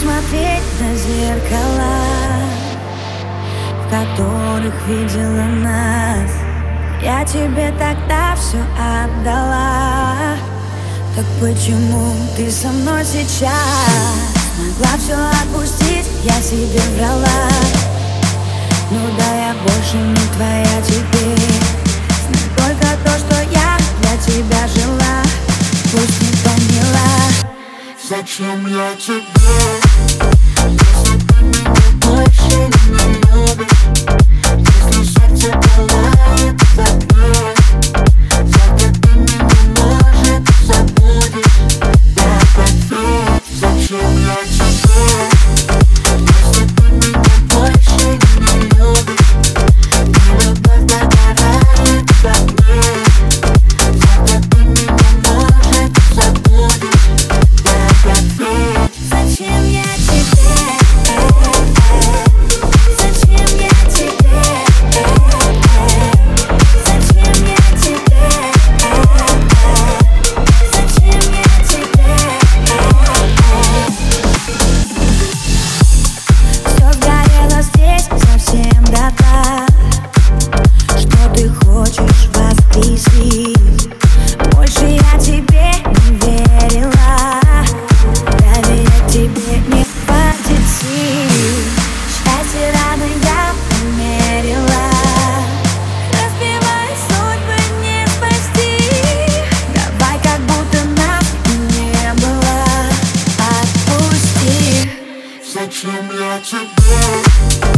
смотреть на зеркала, в которых видела нас. Я тебе тогда все отдала. Так почему ты со мной сейчас? Могла все отпустить, я себе врала. Ну да, я больше не твоя теперь. Зачем я тебе, если ты меня больше не любишь what you.